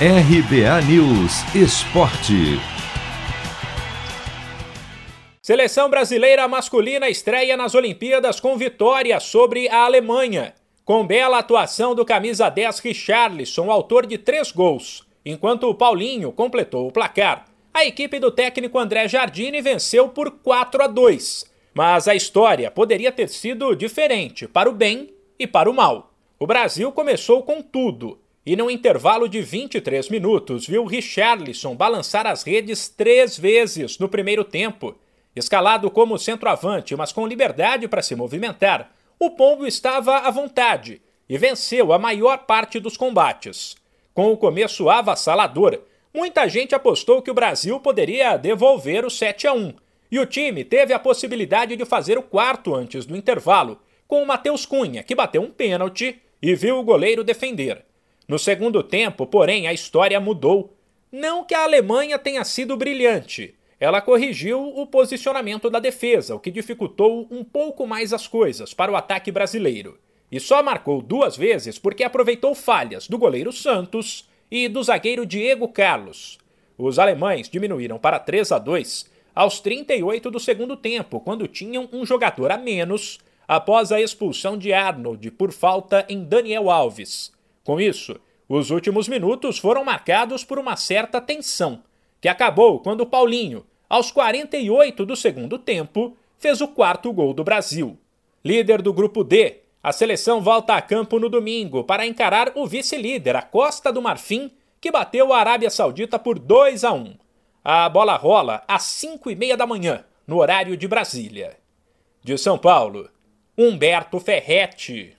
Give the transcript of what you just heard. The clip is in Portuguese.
RBA News Esporte. Seleção brasileira masculina estreia nas Olimpíadas com vitória sobre a Alemanha. Com bela atuação do camisa 10 Richarlison, autor de três gols, enquanto o Paulinho completou o placar. A equipe do técnico André Jardine venceu por 4 a 2. Mas a história poderia ter sido diferente para o bem e para o mal. O Brasil começou com tudo e, num intervalo de 23 minutos, viu Richarlison balançar as redes três vezes no primeiro tempo. Escalado como centroavante, mas com liberdade para se movimentar, o Pombo estava à vontade e venceu a maior parte dos combates. Com o começo avassalador, muita gente apostou que o Brasil poderia devolver o 7 a 1 e o time teve a possibilidade de fazer o quarto antes do intervalo, com o Matheus Cunha, que bateu um pênalti e viu o goleiro defender. No segundo tempo, porém, a história mudou. Não que a Alemanha tenha sido brilhante. Ela corrigiu o posicionamento da defesa, o que dificultou um pouco mais as coisas para o ataque brasileiro. E só marcou duas vezes porque aproveitou falhas do goleiro Santos e do zagueiro Diego Carlos. Os alemães diminuíram para 3 a 2 aos 38 do segundo tempo, quando tinham um jogador a menos após a expulsão de Arnold por falta em Daniel Alves. Com isso, os últimos minutos foram marcados por uma certa tensão, que acabou quando Paulinho, aos 48 do segundo tempo, fez o quarto gol do Brasil. Líder do grupo D, a seleção volta a campo no domingo para encarar o vice-líder, a Costa do Marfim, que bateu a Arábia Saudita por 2 a 1. A bola rola às 5 e meia da manhã, no horário de Brasília. De São Paulo, Humberto Ferretti.